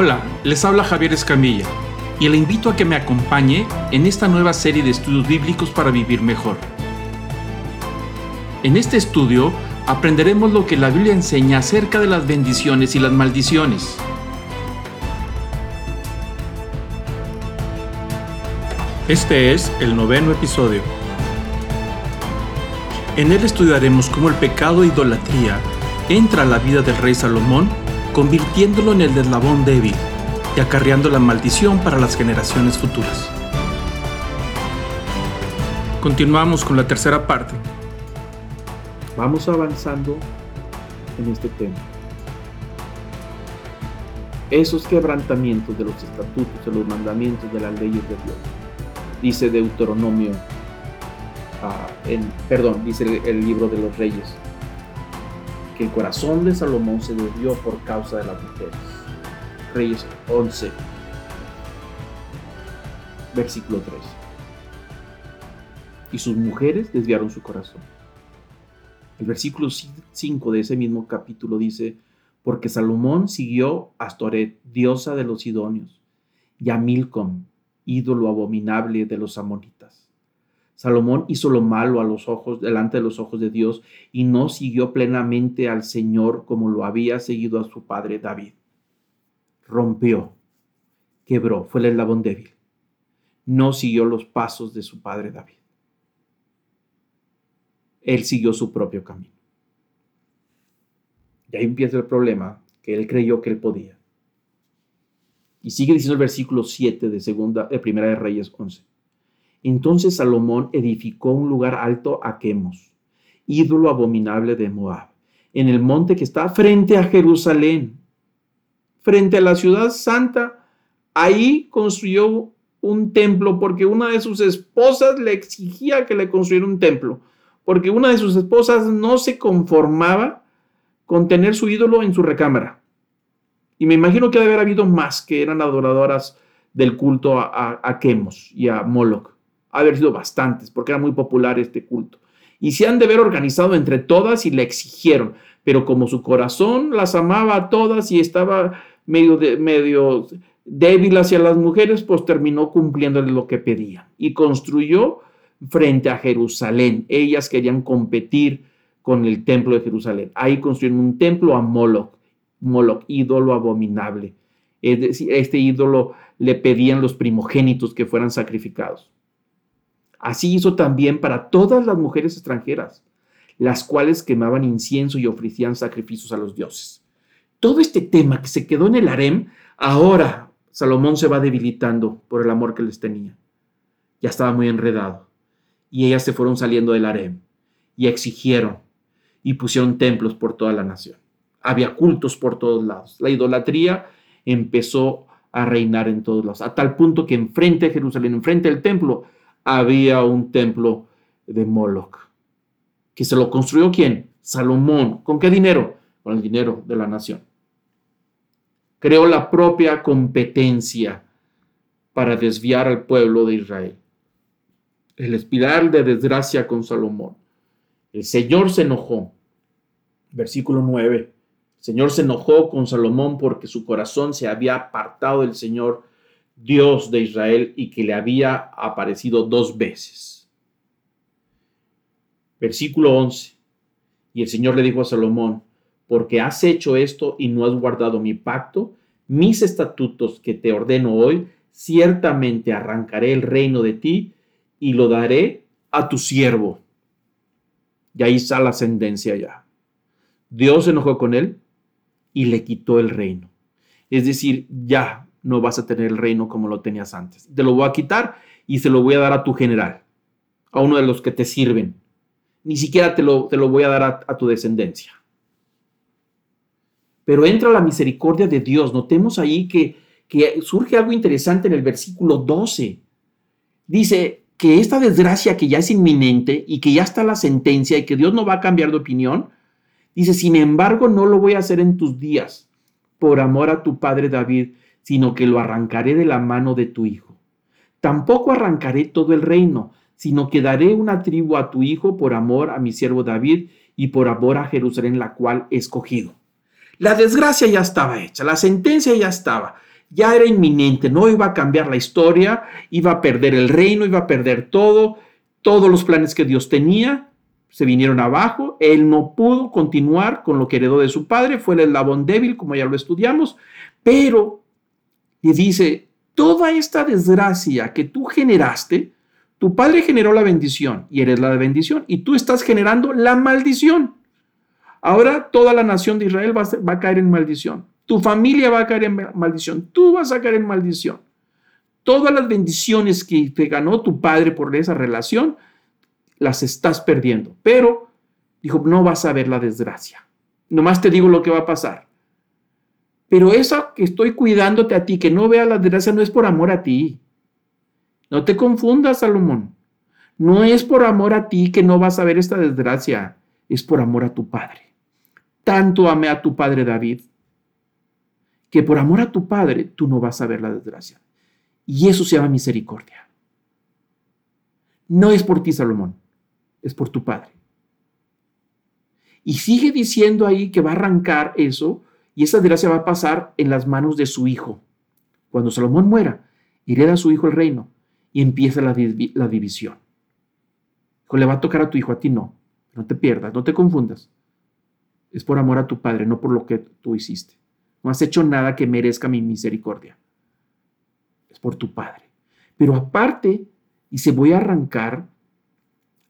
Hola, les habla Javier Escamilla y le invito a que me acompañe en esta nueva serie de estudios bíblicos para vivir mejor. En este estudio aprenderemos lo que la Biblia enseña acerca de las bendiciones y las maldiciones. Este es el noveno episodio. En él estudiaremos cómo el pecado e idolatría entra a la vida del rey Salomón, convirtiéndolo en el deslabón débil y acarreando la maldición para las generaciones futuras. Continuamos con la tercera parte. Vamos avanzando en este tema. Esos quebrantamientos de los estatutos, de los mandamientos, de las leyes de Dios dice Deuteronomio, ah, perdón, dice el, libro de los reyes, que el corazón de Salomón se desvió por causa de las mujeres. Reyes 11, versículo 3. Y sus mujeres desviaron su corazón. El versículo 5 de ese mismo capítulo dice, porque Salomón siguió a Astoret, diosa de los Sidonios, y a Milcom, ídolo abominable de los amonitas. Salomón hizo lo malo a los ojos, delante de los ojos de Dios y no siguió plenamente al Señor como lo había seguido a su padre David. Rompió, quebró, fue el eslabón débil. No siguió los pasos de su padre David. Él siguió su propio camino. Y ahí empieza el problema, que él creyó que él podía. Y sigue diciendo el versículo 7 de, segunda, de Primera de Reyes 11. Entonces Salomón edificó un lugar alto a Quemos, ídolo abominable de Moab, en el monte que está frente a Jerusalén, frente a la ciudad santa. Ahí construyó un templo porque una de sus esposas le exigía que le construyera un templo, porque una de sus esposas no se conformaba con tener su ídolo en su recámara. Y me imagino que debe haber habido más que eran adoradoras del culto a, a, Chemos y a Moloch. Ha haber sido bastantes, porque era muy popular este culto. Y se han de haber organizado entre todas y le exigieron, pero como su corazón las amaba a todas y estaba medio, medio débil hacia las mujeres, pues terminó cumpliéndole lo que pedían y construyó frente a Jerusalén. Ellas querían competir con el templo de Jerusalén. Ahí construyeron un templo a Moloch. Moloch, ídolo abominable. Es decir, este ídolo le pedían los primogénitos que fueran sacrificados. Así hizo también para todas las mujeres extranjeras, las cuales quemaban incienso y ofrecían sacrificios a los dioses. Todo este tema que se quedó en el harem, ahora Salomón se va debilitando por el amor que les tenía. Ya estaba muy enredado. Y ellas se fueron saliendo del harem y exigieron y pusieron templos por toda la nación había cultos por todos lados. La idolatría empezó a reinar en todos lados, a tal punto que enfrente de Jerusalén, enfrente del templo, había un templo de Moloch. ¿Que se lo construyó quién? Salomón. ¿Con qué dinero? Con el dinero de la nación. Creó la propia competencia para desviar al pueblo de Israel. El espiral de desgracia con Salomón. El Señor se enojó. Versículo 9 el Señor se enojó con Salomón porque su corazón se había apartado del Señor Dios de Israel y que le había aparecido dos veces. Versículo 11. Y el Señor le dijo a Salomón, porque has hecho esto y no has guardado mi pacto, mis estatutos que te ordeno hoy, ciertamente arrancaré el reino de ti y lo daré a tu siervo. Y ahí está la ascendencia ya. Dios se enojó con él y le quitó el reino. Es decir, ya no vas a tener el reino como lo tenías antes. Te lo voy a quitar y se lo voy a dar a tu general, a uno de los que te sirven. Ni siquiera te lo, te lo voy a dar a, tu descendencia. Pero entra la misericordia de Dios. Notemos ahí que, que surge algo interesante en el versículo 12. Dice que esta desgracia que ya es inminente y que ya está la sentencia y que Dios no va a cambiar de opinión, Dice, sin embargo, no lo voy a hacer en tus días, por amor a tu padre David, sino que lo arrancaré de la mano de tu hijo. Tampoco arrancaré todo el reino, sino que daré una tribu a tu hijo por amor a mi siervo David y por amor a Jerusalén, la cual he escogido. La desgracia ya estaba hecha, la sentencia ya estaba. ya era inminente, no iba a cambiar la historia, iba a perder el reino, iba a perder todo, todos los planes que Dios tenía se vinieron abajo, él no pudo continuar con lo que heredó de su padre, fue el eslabón débil, como ya lo estudiamos, pero le dice, toda esta desgracia que tú generaste, tu padre generó la bendición y eres la bendición y tú estás generando la maldición. Ahora toda la nación de Israel va a, caer en maldición. Tu familia va a caer en maldición. Tú vas a caer en maldición. Todas las bendiciones que te ganó tu padre por esa relación, las estás perdiendo. Pero, dijo, no vas a ver la desgracia. Nomás te digo lo que va a pasar. Pero eso que estoy cuidándote a ti, que no vea la desgracia, no es por amor a ti. No te confundas, Salomón. No es por amor a ti que no vas a ver esta desgracia, es por amor a tu padre. Tanto amé a tu padre David, que por amor a tu padre tú no vas a ver la desgracia. Y eso se llama misericordia. No es por ti, Salomón, es por tu padre. Y sigue diciendo ahí que va a arrancar eso y esa desgracia va a pasar en las manos de su hijo. Cuando Salomón muera, hereda a su hijo el reino y empieza la, la división. Le va a tocar a tu hijo, a ti no. No te pierdas, no te confundas. Es por amor a tu padre, no por lo que tú hiciste. No has hecho nada que merezca mi misericordia. Es por tu padre. Pero aparte, y se voy a arrancar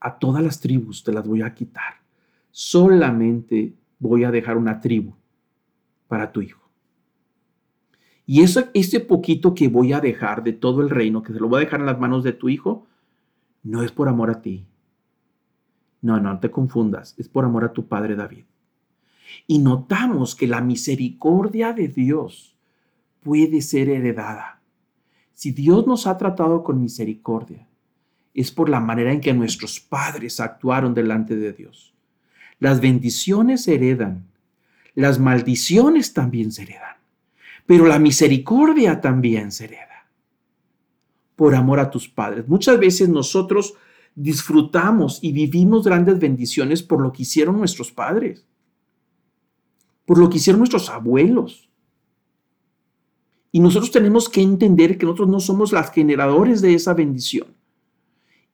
a todas las tribus, te las voy a quitar. Solamente voy a dejar una tribu para tu hijo. Y eso, ese poquito que voy a dejar de todo el reino, que se lo voy a dejar en las manos de tu hijo, no es por amor a ti. No, no te confundas, es por amor a tu padre David. Y notamos que la misericordia de Dios puede ser heredada. Si Dios nos ha tratado con misericordia, es por la manera en que nuestros padres actuaron delante de Dios. Las bendiciones heredan, las maldiciones también se heredan pero la misericordia también se hereda por amor a tus padres. Muchas veces nosotros disfrutamos y vivimos grandes bendiciones por lo que hicieron nuestros padres, por lo que hicieron nuestros abuelos. Y nosotros tenemos que entender que nosotros no somos los generadores de esa bendición.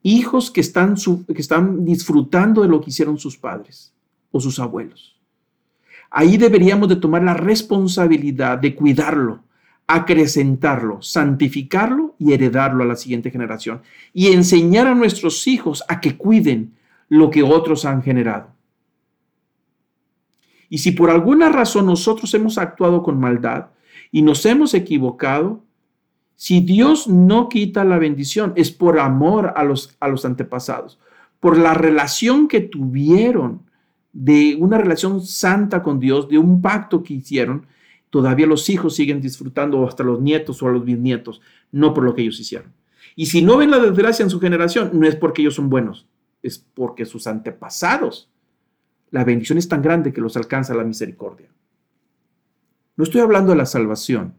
Hijos que están, que están disfrutando de lo que hicieron sus padres o sus abuelos. Ahí deberíamos de tomar la responsabilidad de cuidarlo, acrecentarlo, santificarlo y heredarlo a la siguiente generación. Y enseñar a nuestros hijos a que cuiden lo que otros han generado. Y si por alguna razón nosotros hemos actuado con maldad y nos hemos equivocado, si Dios no quita la bendición, es por amor a los, a los antepasados, por la relación que tuvieron de una relación santa con Dios, de un pacto que hicieron, todavía los hijos siguen disfrutando, hasta los nietos o a los bisnietos, no por lo que ellos hicieron. Y si no ven la desgracia en su generación, no es porque ellos son buenos, es porque sus antepasados, la bendición es tan grande que los alcanza la misericordia. No estoy hablando de la salvación,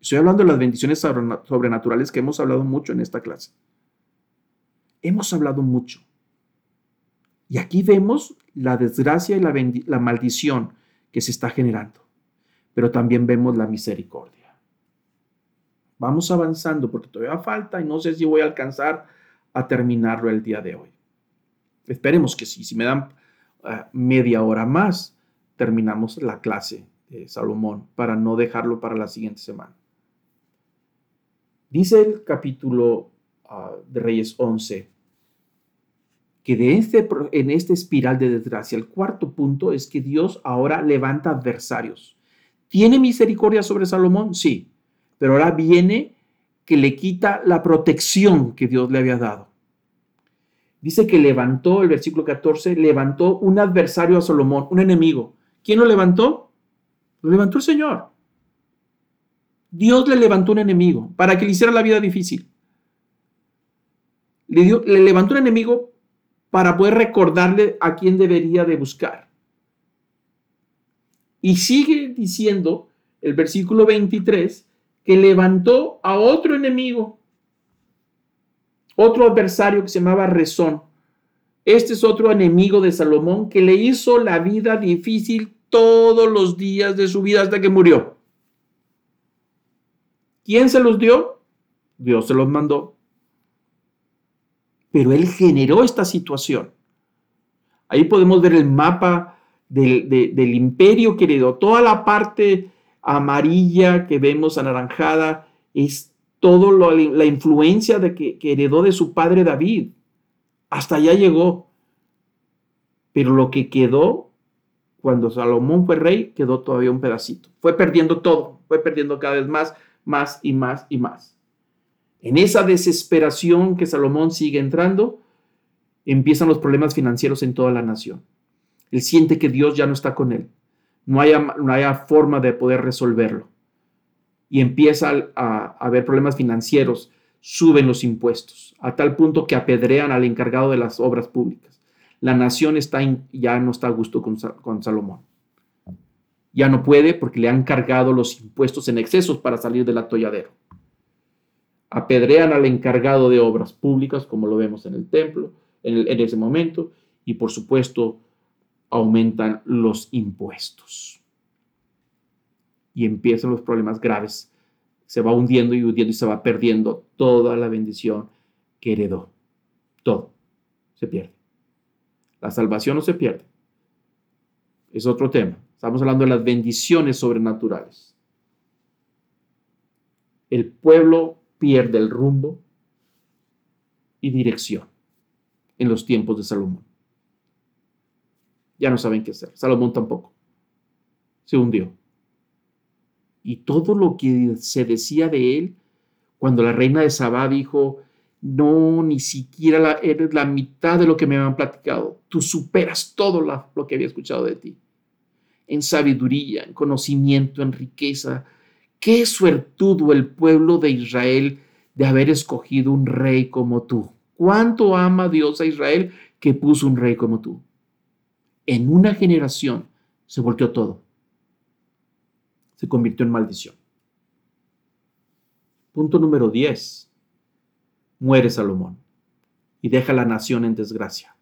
estoy hablando de las bendiciones sobrenaturales que hemos hablado mucho en esta clase. Hemos hablado mucho. Y aquí vemos la desgracia y la, maldición que se está generando, pero también vemos la misericordia. Vamos avanzando porque todavía falta y no sé si voy a alcanzar a terminarlo el día de hoy. Esperemos que sí. Si me dan ah, media hora más, terminamos la clase de Salomón para no dejarlo para la siguiente semana. Dice el capítulo ah, de Reyes 11, que de este, en esta espiral de desgracia, el cuarto punto es que Dios ahora levanta adversarios. ¿Tiene misericordia sobre Salomón? Sí, pero ahora viene que le quita la protección que Dios le había dado. Dice que levantó, el versículo 14, levantó un adversario a Salomón, un enemigo. ¿Quién lo levantó? Lo levantó el Señor. Dios le levantó un enemigo para que le hiciera la vida difícil. Le, dio, le levantó un enemigo para poder recordarle a quién debería de buscar. Y sigue diciendo el versículo 23 que levantó a otro enemigo, otro adversario que se llamaba Rezón. Este es otro enemigo de Salomón que le hizo la vida difícil todos los días de su vida hasta que murió. ¿Quién se los dio? Dios se los mandó. Pero Él generó esta situación. Ahí podemos ver el mapa del, imperio que heredó. Toda la parte amarilla que vemos anaranjada es toda la influencia de que, que heredó de su padre David. Hasta allá llegó. Pero lo que quedó cuando Salomón fue rey, quedó todavía un pedacito. Fue perdiendo todo, fue perdiendo cada vez más, más y más y más. En esa desesperación que Salomón sigue entrando, empiezan los problemas financieros en toda la nación. Él siente que Dios ya no está con él. No haya, no forma de poder resolverlo. Y empieza a, haber problemas financieros. Suben los impuestos, a tal punto que apedrean al encargado de las obras públicas. La nación está ya no está a gusto con, con Salomón. Ya no puede porque le han cargado los impuestos en excesos para salir del atolladero. Apedrean al encargado de obras públicas, como lo vemos en el templo, en, ese momento, y por supuesto aumentan los impuestos. Y empiezan los problemas graves. Se va hundiendo y hundiendo y se va perdiendo toda la bendición que heredó. Todo se pierde. La salvación no se pierde. Es otro tema. Estamos hablando de las bendiciones sobrenaturales. El pueblo pierde el rumbo y dirección en los tiempos de Salomón ya no saben qué hacer. Salomón tampoco. Se hundió. Y todo lo que se decía de él, cuando la reina de Sabá dijo, no, ni siquiera eres la mitad de lo que me habían platicado. Tú superas todo lo que había escuchado de ti. En sabiduría, en conocimiento, en riqueza. Qué suertudo el pueblo de Israel de haber escogido un rey como tú. ¿Cuánto ama Dios a Israel que puso un rey como tú? en una generación se volteó todo. Se convirtió en maldición. Punto número 10. Muere Salomón y deja la nación en desgracia,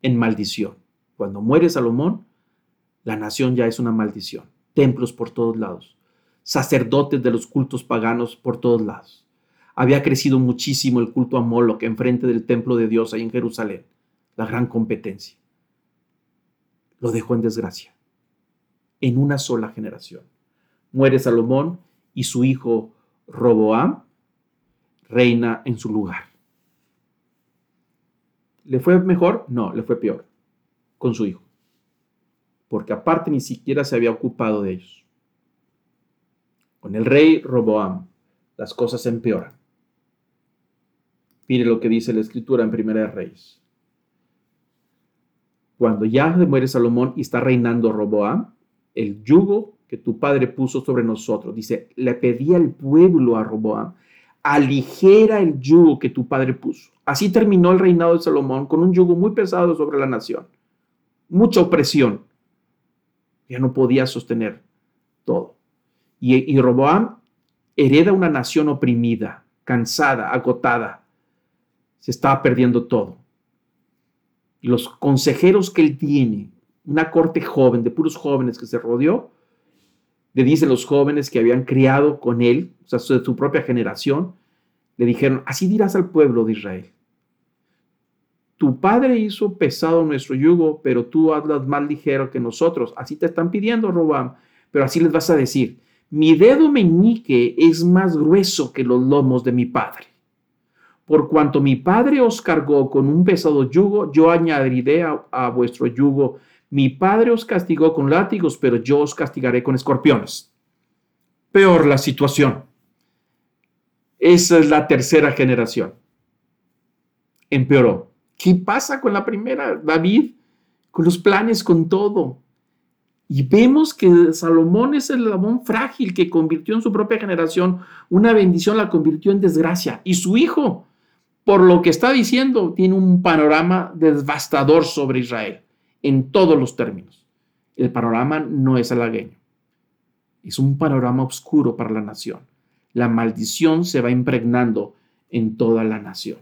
en maldición. Cuando muere Salomón, la nación ya es una maldición. Templos por todos lados, sacerdotes de los cultos paganos por todos lados. Había crecido muchísimo el culto a Moloch enfrente del templo de Dios ahí en Jerusalén, la gran competencia lo dejó en desgracia. En una sola generación. Muere Salomón y su hijo Roboam reina en su lugar. ¿Le fue mejor? No, le fue peor con su hijo. Porque aparte ni siquiera se había ocupado de ellos. Con el rey Roboam las cosas empeoran. Mire lo que dice la escritura en Primera de Reyes cuando ya muere Salomón y está reinando Roboam, el yugo que tu padre puso sobre nosotros, dice, le pedía al pueblo a Roboam, aligera el yugo que tu padre puso. Así terminó el reinado de Salomón con un yugo muy pesado sobre la nación, mucha opresión. Ya no podía sostener todo. Y, y Roboam hereda una nación oprimida, cansada, agotada. Se estaba perdiendo todo los consejeros que él tiene, una corte joven, de puros jóvenes que se rodeó, le dicen los jóvenes que habían criado con él, o sea, de su propia generación, le dijeron, así dirás al pueblo de Israel. Tu padre hizo pesado nuestro yugo, pero tú hazlas más ligero que nosotros. Así te están pidiendo, Robam, pero así les vas a decir, mi dedo meñique es más grueso que los lomos de mi padre. Por cuanto mi padre os cargó con un pesado yugo, yo añadiré a, vuestro yugo. Mi padre os castigó con látigos, pero yo os castigaré con escorpiones. Peor la situación. Esa es la tercera generación. Empeoró. ¿Qué pasa con la primera? David, con los planes, con todo. Y vemos que Salomón es el labón frágil que convirtió en su propia generación una bendición, la convirtió en desgracia. Y su hijo, por lo que está diciendo, tiene un panorama devastador sobre Israel en todos los términos. El panorama no es halagueño. Es un panorama oscuro para la nación. La maldición se va impregnando en toda la nación.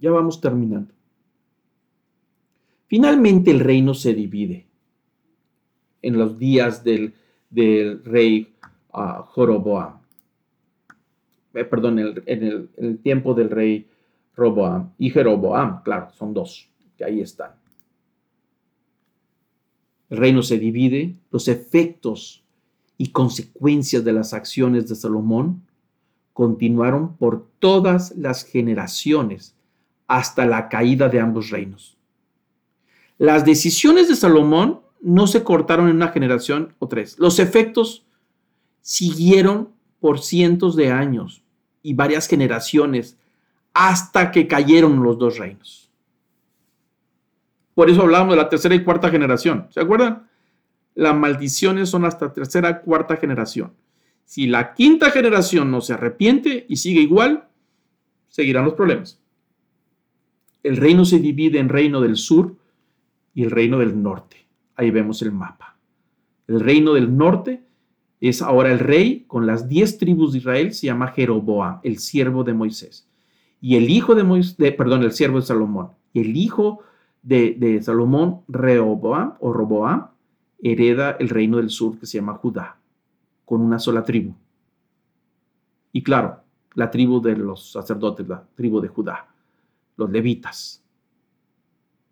Ya vamos terminando. Finalmente el reino se divide en los días del, rey Joroboam. Eh, perdón, en el, tiempo del rey Roboam y Jeroboam, claro, son dos, que ahí están. El reino se divide, los efectos y consecuencias de las acciones de Salomón continuaron por todas las generaciones hasta la caída de ambos reinos. Las decisiones de Salomón no se cortaron en una generación o tres. Los efectos siguieron por cientos de años y varias generaciones hasta que cayeron los dos reinos. Por eso hablamos de la tercera y cuarta generación. ¿Se acuerdan? Las maldiciones son hasta tercera cuarta generación. Si la quinta generación no se arrepiente y sigue igual, seguirán los problemas. El reino se divide en reino del sur y el reino del norte. Ahí vemos el mapa. El reino del norte es ahora el rey con las diez tribus de Israel, se llama Jeroboam, el siervo de Moisés. Y el hijo de Moisés, perdón, el siervo de Salomón. El hijo de, de Salomón, Rehoboam o Roboam, hereda el reino del sur que se llama Judá, con una sola tribu. Y claro, la tribu de los sacerdotes, la tribu de Judá, los levitas,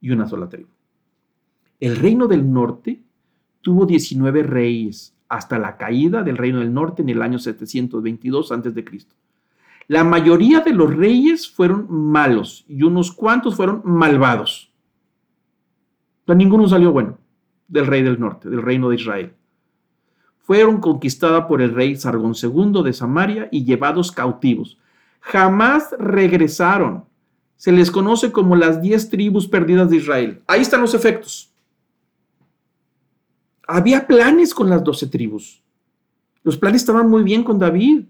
y una sola tribu. El reino del norte tuvo 19 reyes hasta la caída del reino del norte en el año 722 a.C. La mayoría de los reyes fueron malos y unos cuantos fueron malvados. Pero ninguno salió bueno del rey del norte, del reino de Israel. Fueron conquistadas por el rey Sargón II de Samaria y llevados cautivos. Jamás regresaron. Se les conoce como las diez tribus perdidas de Israel. Ahí están los efectos había planes con las doce tribus. Los planes estaban muy bien con David.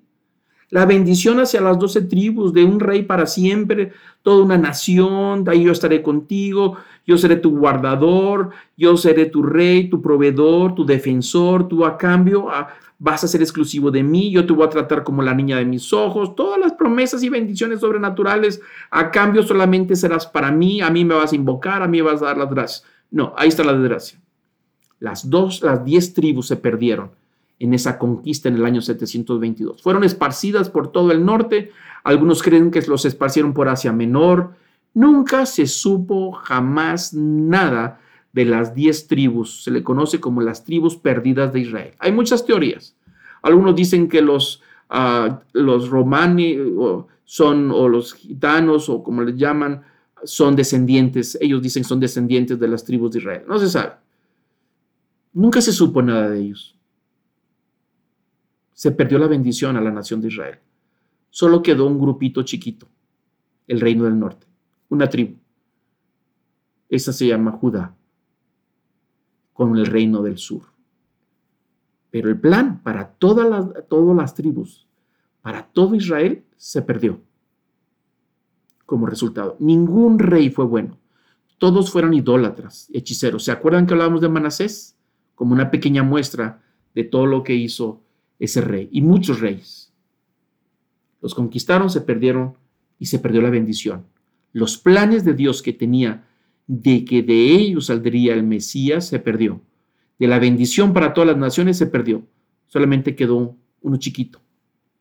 La bendición hacia las doce tribus de un rey para siempre, toda una nación, ahí yo estaré contigo, yo seré tu guardador, yo seré tu rey, tu proveedor, tu defensor, tú a cambio ah, vas a ser exclusivo de mí, yo te voy a tratar como la niña de mis ojos, todas las promesas y bendiciones sobrenaturales, a cambio solamente serás para mí, a mí me vas a invocar, a mí me vas a dar las gracias. No, ahí está la desgracia. Las dos, las diez tribus se perdieron en esa conquista en el año 722. Fueron esparcidas por todo el norte. Algunos creen que los esparcieron por Asia Menor. Nunca se supo jamás nada de las diez tribus. Se le conoce como las tribus perdidas de Israel. Hay muchas teorías. Algunos dicen que los, uh, los romani son, o los gitanos, o como les llaman, son descendientes. Ellos dicen que son descendientes de las tribus de Israel. No se sabe. Nunca se supo nada de ellos. Se perdió la bendición a la nación de Israel. Solo quedó un grupito chiquito, el reino del norte, una tribu. Esa se llama Judá, con el reino del sur. Pero el plan para todas las, todas las tribus, para todo Israel, se perdió. Como resultado, ningún rey fue bueno. Todos fueron idólatras, hechiceros. ¿Se acuerdan que hablábamos de Manasés? Como una pequeña muestra de todo lo que hizo ese rey y muchos reyes. Los conquistaron, se perdieron y se perdió la bendición. Los planes de Dios que tenía de que de ellos saldría el Mesías se perdió. De la bendición para todas las naciones se perdió. Solamente quedó uno chiquito,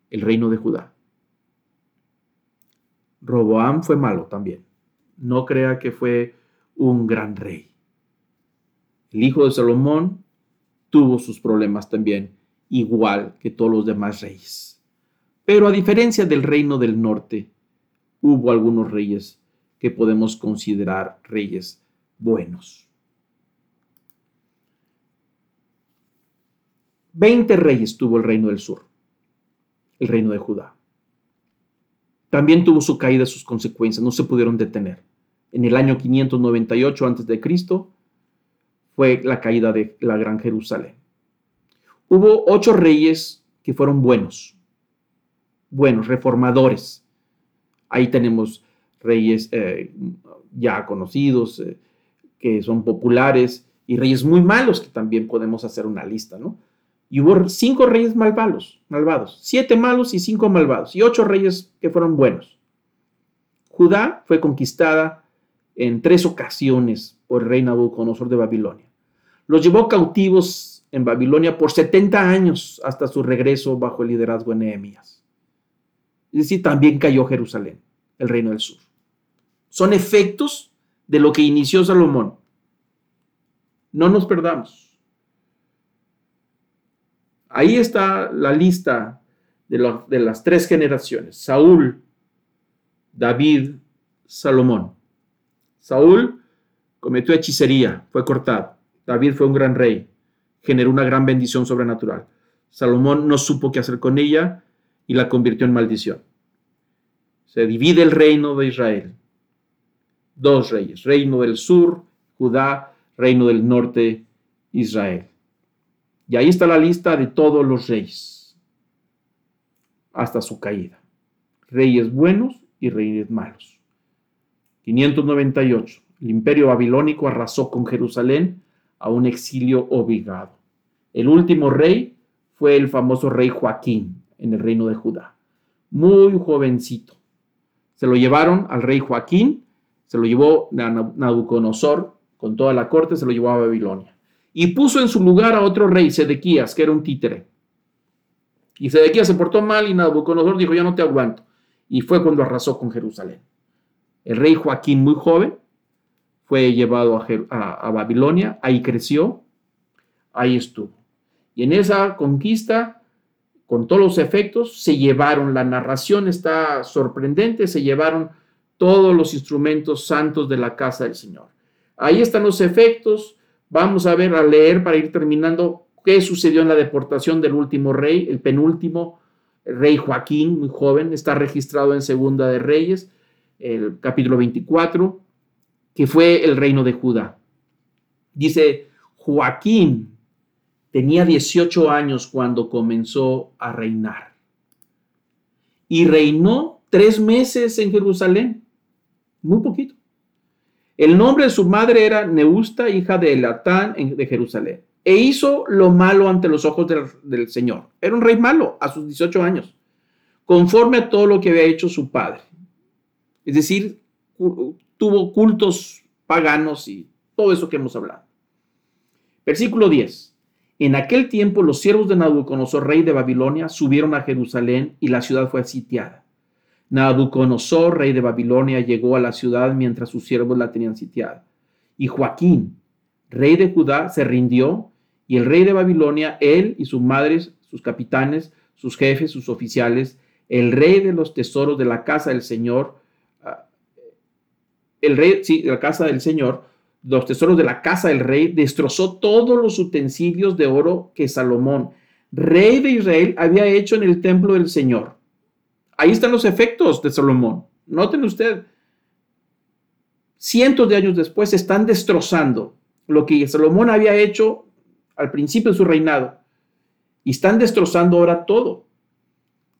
el reino de Judá. Roboam fue malo también. No crea que fue un gran rey. El hijo de Salomón tuvo sus problemas también, igual que todos los demás reyes. Pero a diferencia del reino del norte, hubo algunos reyes que podemos considerar reyes buenos. Veinte reyes tuvo el reino del sur, el reino de Judá. También tuvo su caída, sus consecuencias, no se pudieron detener. En el año 598 a.C., fue la caída de la Gran Jerusalén. Hubo ocho reyes que fueron buenos, buenos, reformadores. Ahí tenemos reyes eh, ya conocidos, eh, que son populares, y reyes muy malos, que también podemos hacer una lista, ¿no? Y hubo cinco reyes malvados, malvados, siete malos y cinco malvados, y ocho reyes que fueron buenos. Judá fue conquistada en tres ocasiones por el rey Nabucodonosor de Babilonia. Los llevó cautivos en Babilonia por 70 años hasta su regreso bajo el liderazgo de Nehemías. Es decir, también cayó Jerusalén, el reino del sur. Son efectos de lo que inició Salomón. No nos perdamos. Ahí está la lista de, de las tres generaciones. Saúl, David, Salomón. Saúl cometió hechicería, fue cortado. David fue un gran rey, generó una gran bendición sobrenatural. Salomón no supo qué hacer con ella y la convirtió en maldición. Se divide el reino de Israel. Dos reyes, reino del sur, Judá, reino del norte, Israel. Y ahí está la lista de todos los reyes, hasta su caída. Reyes buenos y reyes malos. 598. El imperio babilónico arrasó con Jerusalén a un exilio obligado. El último rey fue el famoso rey Joaquín en el reino de Judá. Muy jovencito. Se lo llevaron al rey Joaquín, se lo llevó Nabucodonosor con toda la corte, se lo llevó a Babilonia. Y puso en su lugar a otro rey, Sedequías, que era un títere. Y Sedequías se portó mal y Nabucodonosor dijo, ya no te aguanto. Y fue cuando arrasó con Jerusalén. El rey Joaquín, muy joven, fue llevado a, Babilonia, ahí creció, ahí estuvo. Y en esa conquista, con todos los efectos, se llevaron, la narración está sorprendente, se llevaron todos los instrumentos santos de la casa del Señor. Ahí están los efectos. Vamos a ver, a leer para ir terminando qué sucedió en la deportación del último rey, el penúltimo rey Joaquín, muy joven, está registrado en Segunda de Reyes el capítulo 24, que fue el reino de Judá. Dice, Joaquín tenía 18 años cuando comenzó a reinar. Y reinó tres meses en Jerusalén, muy poquito. El nombre de su madre era Neusta, hija de Elatán de Jerusalén. E hizo lo malo ante los ojos del, del Señor. Era un rey malo a sus 18 años, conforme a todo lo que había hecho su padre. Es decir, tuvo cultos paganos y todo eso que hemos hablado. Versículo 10. En aquel tiempo los siervos de Nabucodonosor, rey de Babilonia, subieron a Jerusalén y la ciudad fue sitiada. Nabucodonosor, rey de Babilonia, llegó a la ciudad mientras sus siervos la tenían sitiada. Y Joaquín, rey de Judá, se rindió y el rey de Babilonia, él y sus madres, sus capitanes, sus jefes, sus oficiales, el rey de los tesoros de la casa del Señor, el rey, sí, la casa del Señor, los tesoros de la casa del rey, destrozó todos los utensilios de oro que Salomón, rey de Israel, había hecho en el templo del Señor. Ahí están los efectos de Salomón. Noten usted, cientos de años después están destrozando lo que Salomón había hecho al principio de su reinado. Y están destrozando ahora todo.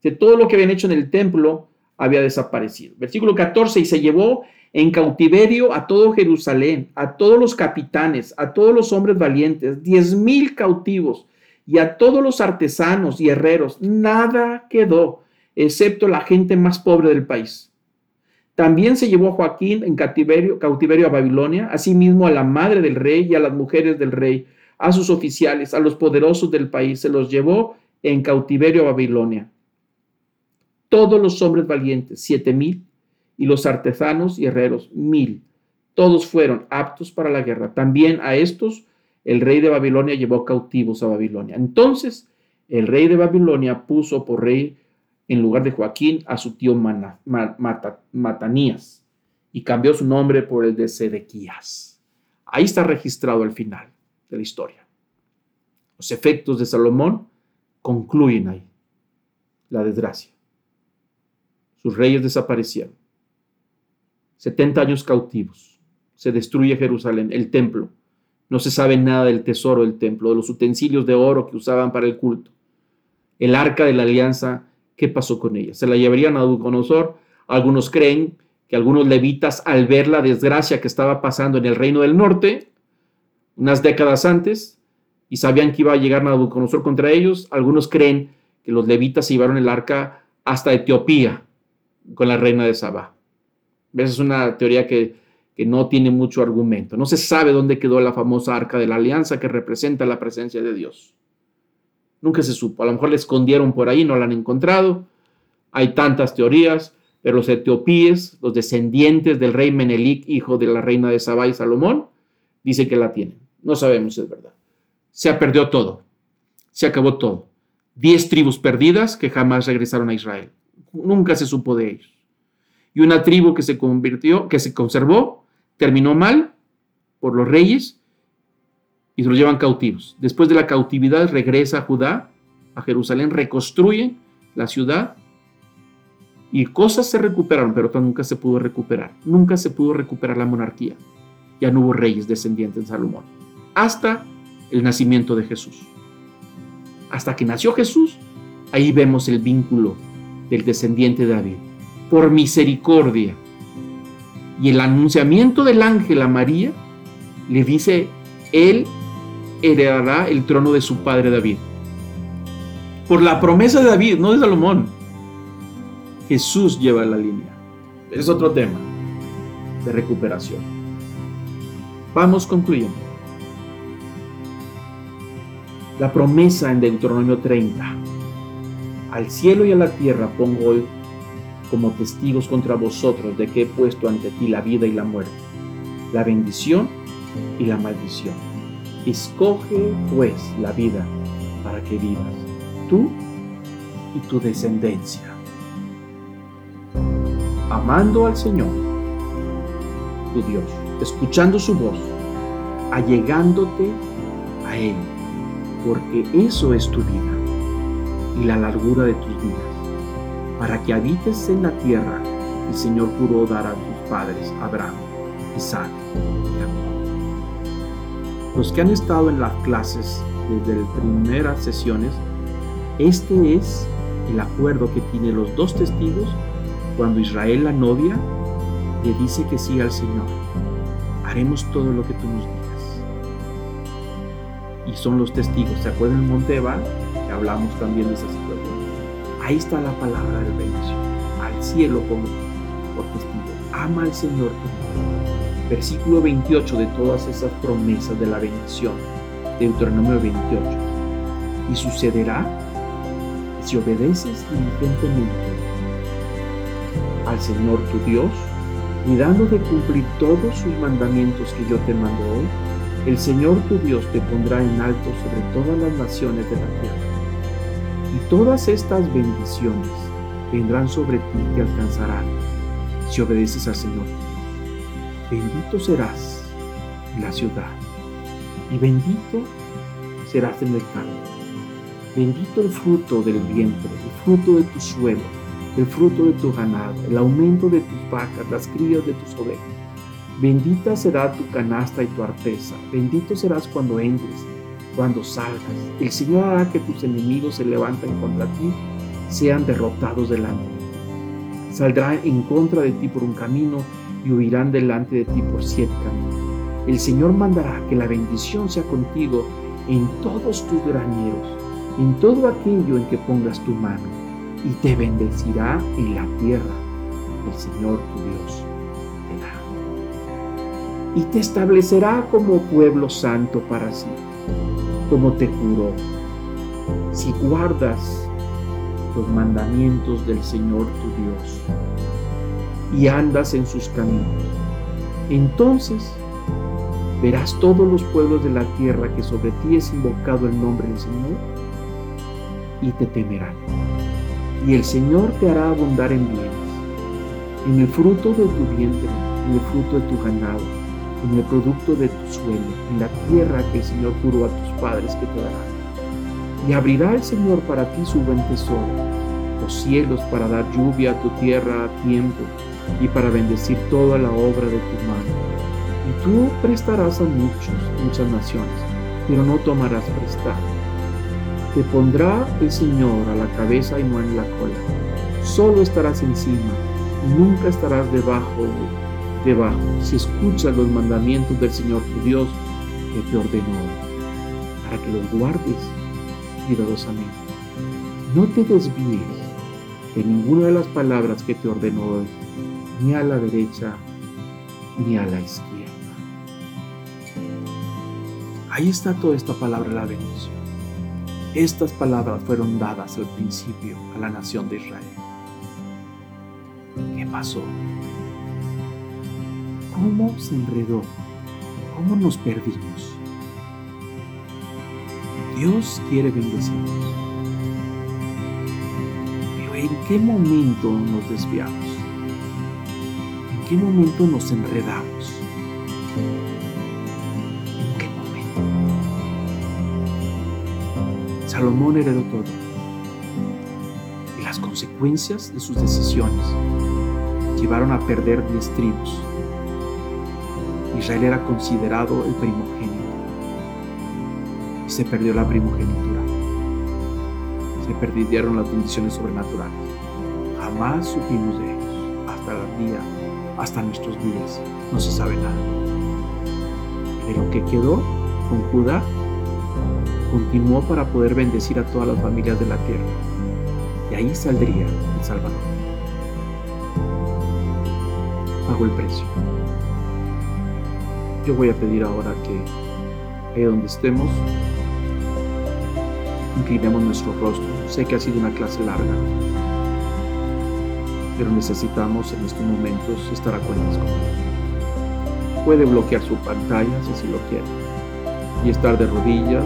De todo lo que habían hecho en el templo había desaparecido. Versículo 14, y se llevó en cautiverio a todo Jerusalén, a todos los capitanes, a todos los hombres valientes, diez mil cautivos y a todos los artesanos y herreros. Nada quedó, excepto la gente más pobre del país. También se llevó Joaquín en cautiverio, cautiverio a Babilonia, asimismo a la madre del rey y a las mujeres del rey, a sus oficiales, a los poderosos del país, se los llevó en cautiverio a Babilonia. Todos los hombres valientes, siete mil, y los artesanos y herreros, mil. Todos fueron aptos para la guerra. También a estos el rey de Babilonia llevó cautivos a Babilonia. Entonces el rey de Babilonia puso por rey en lugar de Joaquín a su tío Matanías y cambió su nombre por el de Sedequías. Ahí está registrado el final de la historia. Los efectos de Salomón concluyen ahí. La desgracia. Sus reyes desaparecieron. 70 años cautivos. Se destruye Jerusalén, el templo. No se sabe nada del tesoro del templo, de los utensilios de oro que usaban para el culto. El arca de la alianza, ¿qué pasó con ella? ¿Se la llevarían a Nabucodonosor? Algunos creen que algunos levitas, al ver la desgracia que estaba pasando en el reino del norte, unas décadas antes, y sabían que iba a llegar Nabucodonosor contra ellos, algunos creen que los levitas llevaron el arca hasta Etiopía con la reina de Sabá. Esa es una teoría que, que no tiene mucho argumento. No se sabe dónde quedó la famosa arca de la alianza que representa la presencia de Dios. Nunca se supo. A lo mejor la escondieron por ahí, no la han encontrado. Hay tantas teorías, pero los etiopíes, los descendientes del rey Menelik, hijo de la reina de Sabá y Salomón, dicen que la tienen. No sabemos si es verdad. Se perdió todo. Se acabó todo. Diez tribus perdidas que jamás regresaron a Israel. Nunca se supo de ellos. Y una tribu que se convirtió, que se conservó, terminó mal por los reyes y se los llevan cautivos. Después de la cautividad regresa a Judá, a Jerusalén, reconstruye la ciudad y cosas se recuperaron, pero nunca se pudo recuperar. Nunca se pudo recuperar la monarquía. Ya no hubo reyes descendientes de Salomón. Hasta el nacimiento de Jesús. Hasta que nació Jesús, ahí vemos el vínculo del descendiente de David. Por misericordia. Y el anunciamiento del ángel a María le dice, él heredará el trono de su padre David. Por la promesa de David, no de Salomón. Jesús lleva la línea. Es otro tema de recuperación. Vamos concluyendo. La promesa en Deuteronomio 30. Al cielo y a la tierra pongo hoy como testigos contra vosotros de que he puesto ante ti la vida y la muerte, la bendición y la maldición. Escoge pues la vida para que vivas, tú y tu descendencia amando al Señor, tu Dios, escuchando su voz, allegándote a Él, porque eso es tu vida y la largura de tus días, para que habites en la tierra el Señor juró dar a tus padres, Abraham, Isaac y Jacob. Los que han estado en las clases desde las primeras sesiones, este es el acuerdo que tienen los dos testigos cuando Israel, la novia, le dice que sí al Señor, haremos todo lo que tú nos digas. Y son los testigos. ¿Se acuerdan en Monteva? Que hablamos también de. Ahí está la palabra del bendición. Al cielo como por testigo. Ama al Señor Versículo 28 de todas esas promesas de la bendición. Deuteronomio 28. Y sucederá si obedeces diligentemente al Señor tu Dios, cuidando de cumplir todos sus mandamientos que yo te mando hoy, el Señor tu Dios te pondrá en alto sobre todas las naciones de la tierra. Y todas estas bendiciones vendrán sobre ti y te alcanzarán si obedeces al Señor. Bendito serás en la ciudad y bendito serás en el campo. Bendito el fruto del vientre, el fruto de tu suelo el fruto de tu ganado, el aumento de tus vacas, las crías de tus ovejas. Bendita será tu canasta y tu arteza, bendito serás cuando entres, cuando salgas. El Señor hará que tus enemigos se levanten contra ti, sean derrotados delante. Saldrá en contra de ti por un camino y huirán delante de ti por siete caminos. El Señor mandará que la bendición sea contigo en todos tus graneros, en todo aquello en que pongas tu mano y te bendecirá en la tierra el Señor tu Dios te da. Y te establecerá como pueblo santo para sí, como te juró, si guardas los mandamientos del Señor tu Dios y andas en sus caminos. Entonces verás todos los pueblos de la tierra que sobre ti es invocado el nombre del Señor y te temerán y el Señor te hará abundar en bienes, en el fruto de tu vientre, en el fruto de tu ganado, en el producto de tu suelo, en la tierra que el Señor juró a tus padres que te dará. Y abrirá el Señor para ti su buen tesoro, los cielos para dar lluvia a tu tierra a tiempo y para bendecir toda la obra de tu mano. Y tú prestarás a muchos, muchas naciones, pero no tomarás prestado te pondrá el Señor a la cabeza y no en la cola. Solo estarás encima y nunca estarás debajo, debajo, si escuchas los mandamientos del Señor tu Dios que te ordenó, para que los guardes cuidadosamente. No te desvíes de ninguna de las palabras que te ordenó ni a la derecha ni a la izquierda. Ahí está toda esta palabra la bendición. Estas palabras fueron dadas al principio a la nación de Israel. ¿Qué pasó? ¿Cómo se enredó? ¿Cómo nos perdimos? Dios quiere bendecirnos. Pero ¿en qué momento nos desviamos? ¿En qué momento nos enredamos? ¿En qué momento? Salomón heredó todo. Y las consecuencias de sus decisiones llevaron a perder diez tribus. Israel era considerado el primogénito y se perdió la primogenitura. Se perdieron las bendiciones sobrenaturales. Jamás supimos de ellos hasta el día, hasta nuestros días. No se sabe nada. De lo que quedó con Judá, continuó para poder bendecir a todas las familias de la tierra. Y ahí saldría el Salvador. Pagó el precio. Yo voy a pedir ahora que ahí donde estemos, inclinemos nuestro rostro. Sé que ha sido una clase larga, pero necesitamos en estos momentos estar a cuentas con Dios. Puede bloquear su pantalla si así lo quiere y estar de rodillas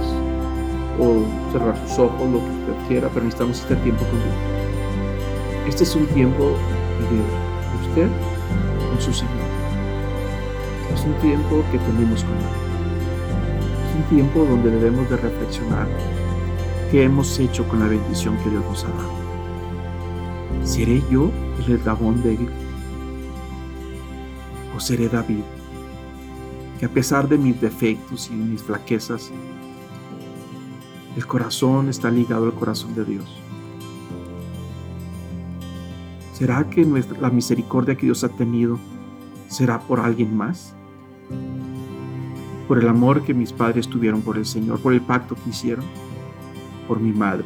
o cerrar sus ojos, lo que usted quiera, pero necesitamos este tiempo con Dios. Este es un tiempo de usted con su Señor. Es un tiempo que tenemos con Él. Es un tiempo donde debemos de reflexionar qué hemos hecho con la bendición que Dios nos ha dado. ¿Seré yo el eslabón débil? ¿O seré David, que a pesar de mis defectos y mis flaquezas, el corazón está ligado al corazón de Dios? ¿Será que nuestra, la misericordia que Dios ha tenido será por alguien más? Por el amor que mis padres tuvieron por el Señor, por el pacto que hicieron, por mi madre.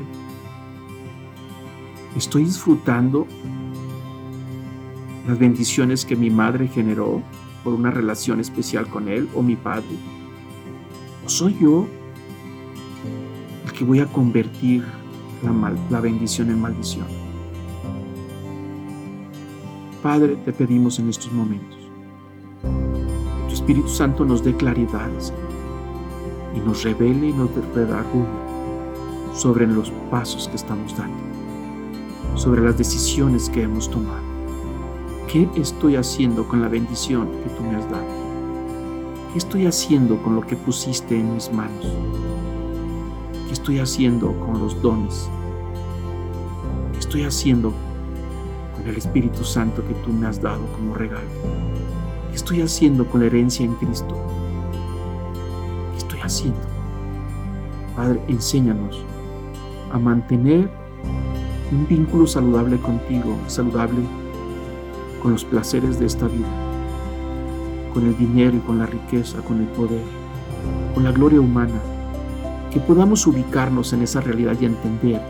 Estoy disfrutando las bendiciones que mi madre generó por una relación especial con él o mi padre. ¿O soy yo el que voy a convertir la, la bendición en maldición? Padre, te pedimos en estos momentos Espíritu Santo nos dé claridad y nos revele y nos redarguye sobre los pasos que estamos dando, sobre las decisiones que hemos tomado. ¿Qué estoy haciendo con la bendición que tú me has dado? ¿Qué estoy haciendo con lo que pusiste en mis manos? ¿Qué estoy haciendo con los dones? ¿Qué estoy haciendo con el Espíritu Santo que tú me has dado como regalo? ¿Qué estoy haciendo con la herencia en Cristo? ¿Qué estoy haciendo? Padre, enséñanos a mantener un vínculo saludable contigo, saludable con los placeres de esta vida, con el dinero y con la riqueza, con el poder, con la gloria humana, que podamos ubicarnos en esa realidad y entender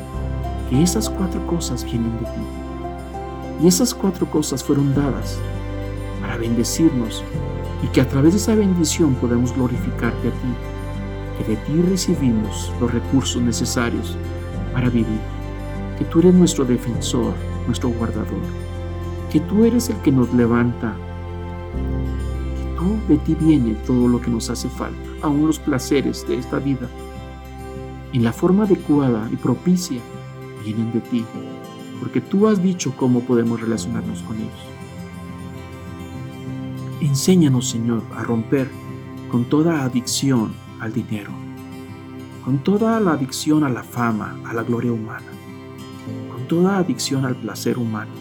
que esas cuatro cosas vienen de ti. Y esas cuatro cosas fueron dadas bendecirnos y que a través de esa bendición podemos glorificarte a ti, que de ti recibimos los recursos necesarios para vivir, que tú eres nuestro defensor, nuestro guardador, que tú eres el que nos levanta, que tú de ti viene todo lo que nos hace falta, aún los placeres de esta vida, en la forma adecuada y propicia, vienen de ti, porque tú has dicho cómo podemos relacionarnos con ellos. Enséñanos, Señor, a romper con toda adicción al dinero, con toda la adicción a la fama, a la gloria humana, con toda adicción al placer humano,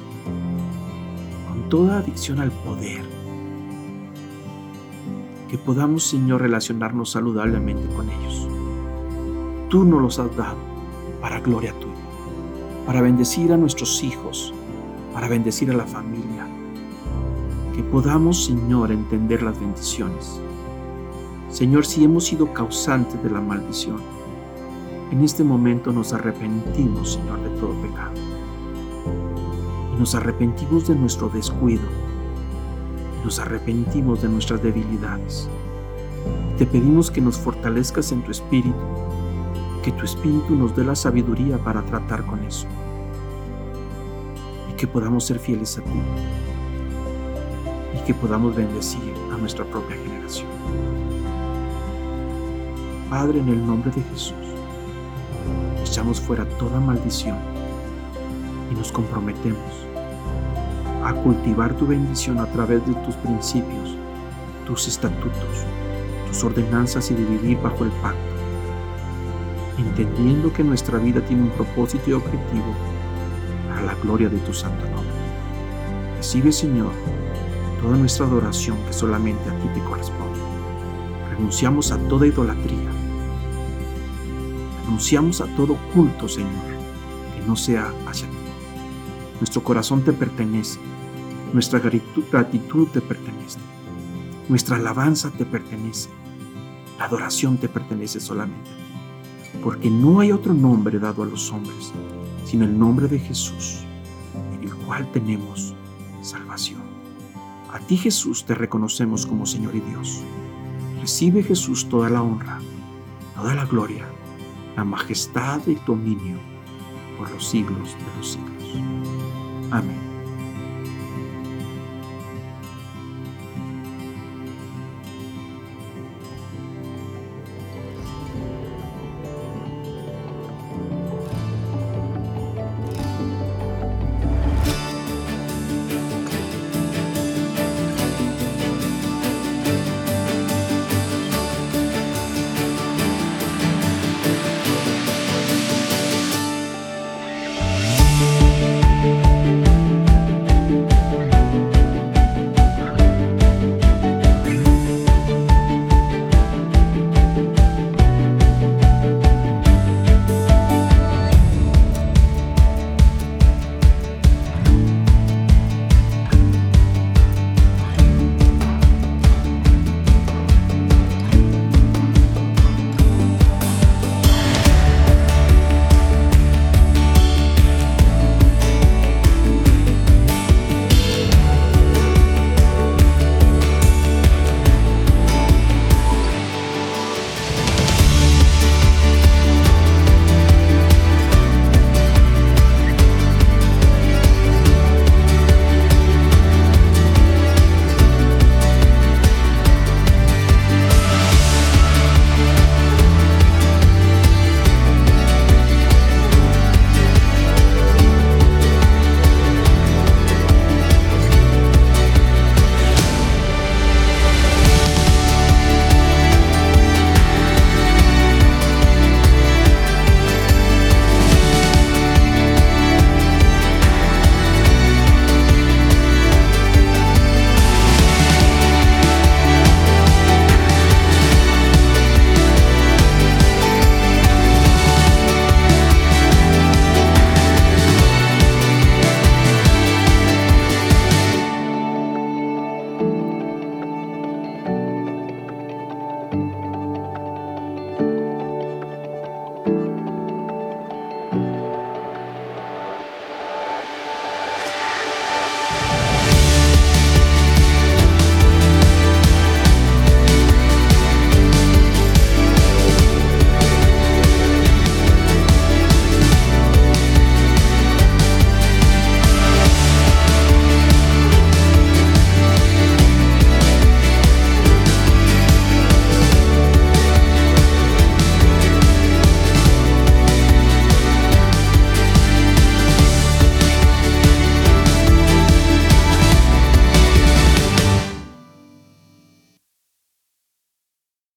con toda adicción al poder. Que podamos, Señor, relacionarnos saludablemente con ellos. Tú nos los has dado para gloria tuya, para bendecir a nuestros hijos, para bendecir a la familia. Podamos, Señor, entender las bendiciones. Señor, si hemos sido causantes de la maldición, en este momento nos arrepentimos, Señor, de todo pecado. Y nos arrepentimos de nuestro descuido. Y nos arrepentimos de nuestras debilidades. Te pedimos que nos fortalezcas en tu espíritu, que tu espíritu nos dé la sabiduría para tratar con eso y que podamos ser fieles a ti y que podamos bendecir a nuestra propia generación. Padre, en el nombre de Jesús, echamos fuera toda maldición y nos comprometemos a cultivar tu bendición a través de tus principios, tus estatutos, tus ordenanzas y de vivir bajo el pacto, entendiendo que nuestra vida tiene un propósito y objetivo para la gloria de tu santo nombre. Recibe, Señor, toda nuestra adoración que solamente a ti te corresponde. Renunciamos a toda idolatría. Renunciamos a todo culto, Señor, que no sea hacia ti. Nuestro corazón te pertenece, nuestra gratitud te pertenece, nuestra alabanza te pertenece, la adoración te pertenece solamente porque no hay otro nombre dado a los hombres, sino el nombre de Jesús, en el cual tenemos. A ti Jesús te reconocemos como Señor y Dios. Recibe Jesús toda la honra, toda la gloria, la majestad y dominio por los siglos de los siglos. Amén.